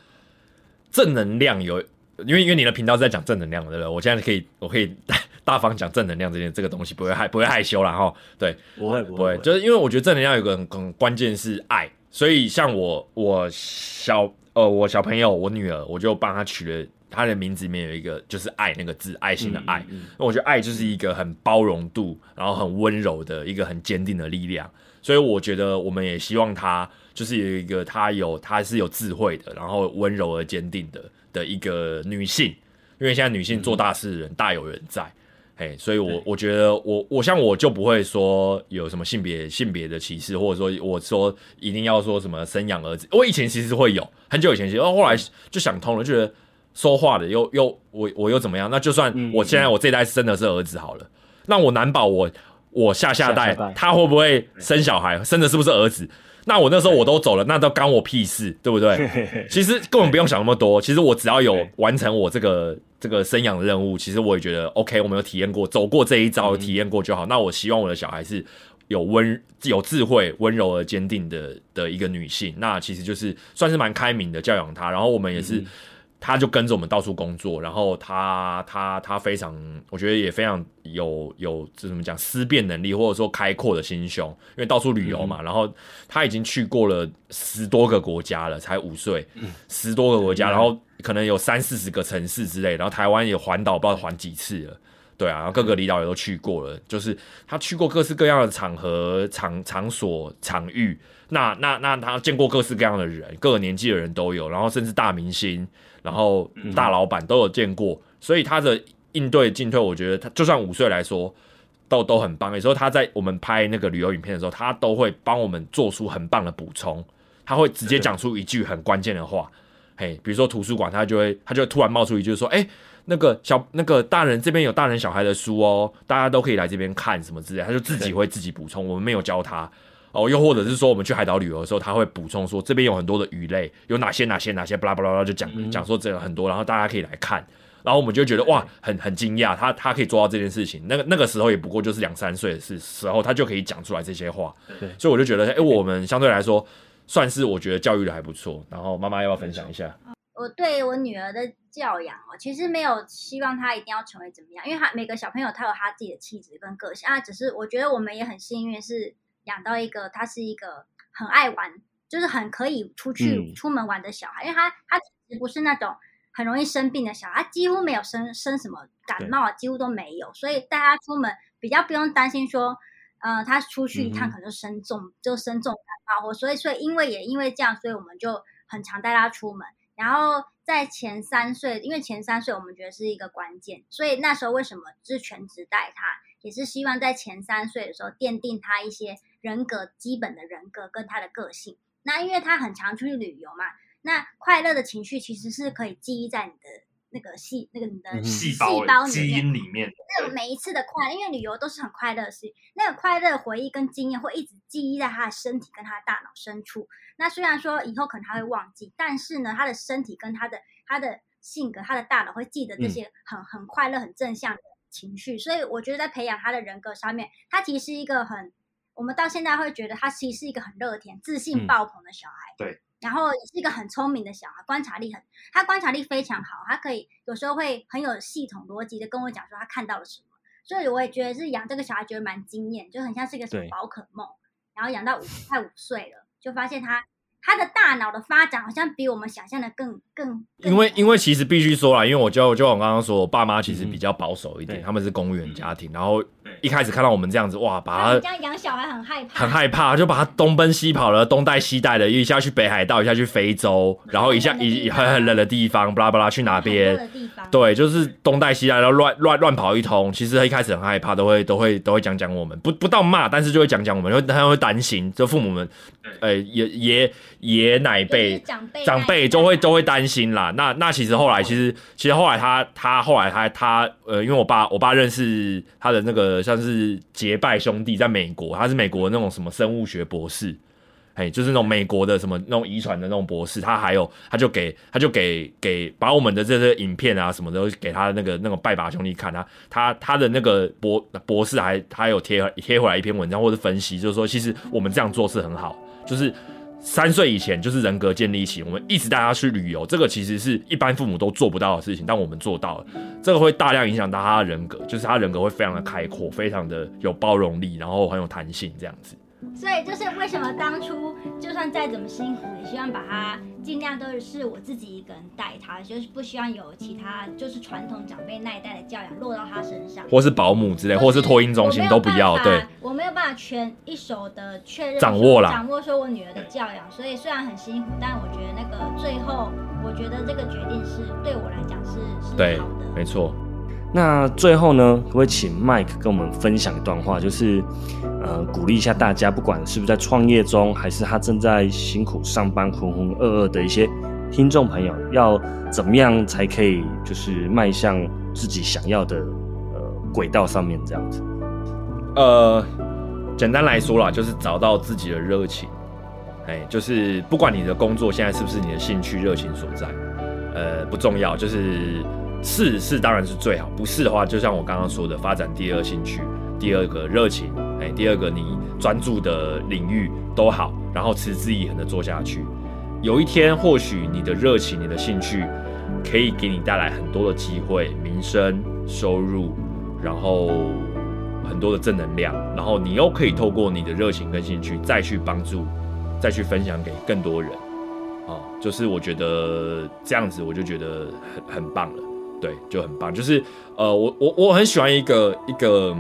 正能量有，因为因为你的频道是在讲正能量，对不对？我现在可以我可以大方讲正能量这件这个东西，不会害不会害羞了哈。对，不会不会，就是因为我觉得正能量有个很很关键是爱，所以像我我小呃我小朋友我女儿，我就帮她取了。他的名字里面有一个就是“爱”那个字，爱心的“爱”。那我觉得爱就是一个很包容度，然后很温柔的一个很坚定的力量。所以我觉得我们也希望他就是有一个他有他是有智慧的，然后温柔而坚定的的一个女性。因为现在女性做大事的人大有人在，嘿，所以我我觉得我我像我就不会说有什么性别性别的歧视，或者说我说一定要说什么生养儿子。我以前其实会有很久以前，其实后来就想通了，觉得。说话的又又我我又怎么样？那就算我现在我这一代生的是儿子好了，那我难保我我下下代他会不会生小孩，生的是不是儿子？那我那时候我都走了，那都干我屁事，[laughs] 对不对？其实根本不用想那么多，[laughs] 其实我只要有完成我这个这个生养的任务，其实我也觉得 OK。我没有体验过，走过这一招，体验过就好。那我希望我的小孩是有温有智慧、温柔而坚定的的一个女性，那其实就是算是蛮开明的教养她。然后我们也是。他就跟着我们到处工作，然后他他他非常，我觉得也非常有有这怎么讲思辨能力，或者说开阔的心胸，因为到处旅游嘛。然后他已经去过了十多个国家了，才五岁，十多个国家，然后可能有三四十个城市之类。然后台湾也环岛，不知道环几次了，对啊，然后各个离岛也都去过了，就是他去过各式各样的场合、场场所、场域。那那那他见过各式各样的人，各个年纪的人都有，然后甚至大明星。然后大老板都有见过，所以他的应对进退，我觉得他就算五岁来说，都都很棒。有时候他在我们拍那个旅游影片的时候，他都会帮我们做出很棒的补充，他会直接讲出一句很关键的话。嘿，比如说图书馆，他就会他就突然冒出一句说：“哎，那个小那个大人这边有大人小孩的书哦，大家都可以来这边看什么之类。”他就自己会自己补充，我们没有教他。哦，又或者是说，我们去海岛旅游的时候，他会补充说这边有很多的鱼类，有哪些哪些哪些，巴拉巴拉巴拉就讲讲说这个很多，然后大家可以来看，然后我们就觉得哇，很很惊讶，他他可以做到这件事情。那个那个时候也不过就是两三岁的事时候，他就可以讲出来这些话。对，所以我就觉得，哎，我们相对来说算是我觉得教育的还不错。然后妈妈要不要分享一下？我对我女儿的教养哦，其实没有希望她一定要成为怎么样，因为她每个小朋友他有他自己的气质跟个性啊。只是我觉得我们也很幸运是。养到一个，他是一个很爱玩，就是很可以出去出门玩的小孩，因为他他其实不是那种很容易生病的小孩，他几乎没有生生什么感冒，几乎都没有，所以带他出门比较不用担心说，呃，他出去一趟可能就生重，就生重感冒，或所以所以因为也因为这样，所以我们就很常带他出门，然后在前三岁，因为前三岁我们觉得是一个关键，所以那时候为什么是全职带他，也是希望在前三岁的时候奠定他一些。人格基本的人格跟他的个性，那因为他很常出去旅游嘛，那快乐的情绪其实是可以记忆在你的那个细那个你的细胞基因里面。那每一次的快乐，因为旅游都是很快乐的事，那个快乐回忆跟经验会一直记忆在他的身体跟他的大脑深处。那虽然说以后可能他会忘记，但是呢，他的身体跟他的他的性格，他的大脑会记得这些很很快乐、很正向的情绪。所以我觉得在培养他的人格上面，他其实是一个很。我们到现在会觉得他其实是一个很热天、自信爆棚的小孩，对，然后也是一个很聪明的小孩，观察力很，他观察力非常好，他可以有时候会很有系统逻辑的跟我讲说他看到了什么，所以我也觉得是养这个小孩觉得蛮惊艳，就很像是一个什么宝可梦，然后养到五快五岁了，就发现他。他的大脑的发展好像比我们想象的更更，因为因为其实必须说啦，因为我就就我刚刚说，我爸妈其实比较保守一点，他们是公务员家庭，然后一开始看到我们这样子，哇，把他这样养小孩很害怕，很害怕，就把他东奔西跑了，东带西带的，一下去北海道，一下去非洲，然后一下一很很冷的地方，巴拉巴拉去哪边？对，就是东带西带，然后乱乱乱跑一通。其实他一开始很害怕，都会都会都会讲讲我们，不不到骂，但是就会讲讲我们，会他会担心，就父母们，呃，爷爷。爷奶辈、长辈、长辈都会都会担心啦。那那其实后来，其实其实后来他他后来他他呃，因为我爸我爸认识他的那个像是结拜兄弟，在美国，他是美国那种什么生物学博士，哎，就是那种美国的什么那种遗传的那种博士，他还有他就给他就给给把我们的这些影片啊什么的给他那个那个拜把兄弟看他，他他的那个博博士还还有贴贴回来一篇文章或者分析，就是说其实我们这样做是很好，就是三岁以前就是人格建立起，我们一直带他去旅游，这个其实是一般父母都做不到的事情，但我们做到了，这个会大量影响到他的人格，就是他人格会非常的开阔，非常的有包容力，然后很有弹性这样子。所以就是为什么当初就算再怎么辛苦，也希望把他尽量都是我自己一个人带他，就是不希望有其他就是传统长辈那一代的教养落到他身上，或是保姆之类，或是托婴中心都不要。对，我没有办法全一手的确认掌握了掌握说我女儿的教养，所以虽然很辛苦，但我觉得那个最后，我觉得这个决定是对我来讲是是好的，没错。那最后呢，可不可以请 Mike 跟我们分享一段话，就是，呃，鼓励一下大家，不管是不是在创业中，还是他正在辛苦上班、浑浑噩噩的一些听众朋友，要怎么样才可以，就是迈向自己想要的呃轨道上面这样子？呃，简单来说啦，就是找到自己的热情，哎，就是不管你的工作现在是不是你的兴趣、热情所在，呃，不重要，就是。是是当然是最好，不是的话，就像我刚刚说的，发展第二兴趣，第二个热情，哎，第二个你专注的领域都好，然后持之以恒的做下去。有一天，或许你的热情、你的兴趣，可以给你带来很多的机会、名声、收入，然后很多的正能量，然后你又可以透过你的热情跟兴趣，再去帮助，再去分享给更多人。啊，就是我觉得这样子，我就觉得很很棒了。对，就很棒。就是，呃，我我我很喜欢一个一个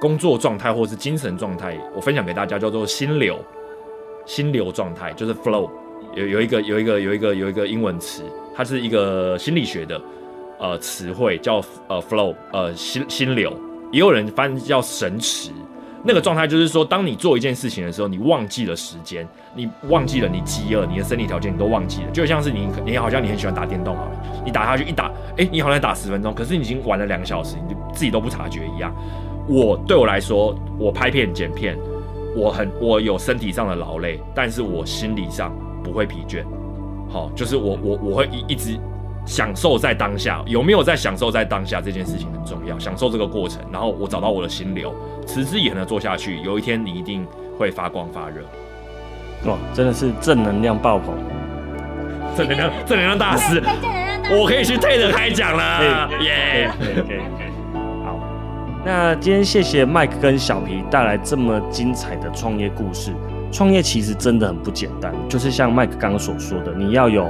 工作状态或是精神状态，我分享给大家叫做心流，心流状态就是 flow。有有一个有一个有一个有一个英文词，它是一个心理学的呃词汇，叫呃 flow，呃心心流，也有人翻叫神驰。那个状态就是说，当你做一件事情的时候，你忘记了时间，你忘记了你饥饿，你的生理条件你都忘记了，就像是你你好像你很喜欢打电动好了，你打下去一打，哎，你好像打十分钟，可是你已经玩了两个小时，你就自己都不察觉一样。我对我来说，我拍片剪片，我很我有身体上的劳累，但是我心理上不会疲倦。好，就是我我我会一一直。享受在当下，有没有在享受在当下这件事情很重要。享受这个过程，然后我找到我的心流，持之以恒的做下去，有一天你一定会发光发热。哇，真的是正能量爆棚，正能量正能量大师，我可以去退的开讲了，耶。好，那今天谢谢麦克跟小皮带来这么精彩的创业故事。创业其实真的很不简单，就是像麦克刚刚所说的，你要有。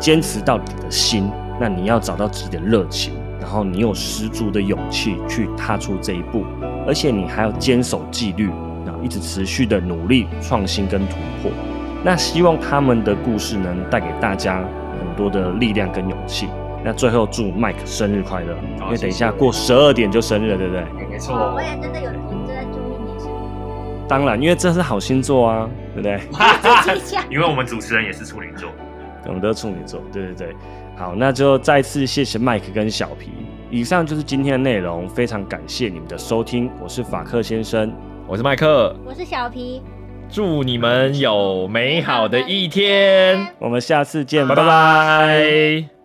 坚持到底的心，那你要找到自己的热情，然后你有十足的勇气去踏出这一步，而且你还要坚守纪律，然后一直持续的努力创新跟突破。那希望他们的故事能带给大家很多的力量跟勇气。那最后祝 Mike 生日快乐，因为等一下过十二点就生日了，对不对？没错，我也真的有听正在祝你生日。当然，因为这是好星座啊，对不对？[laughs] 因为我们主持人也是处女座。我们都处女座，对对对，好，那就再次谢谢麦克跟小皮。以上就是今天的内容，非常感谢你们的收听。我是法克先生，我是麦克，我是小皮，祝你们有美好的一天，我们下次见，拜拜。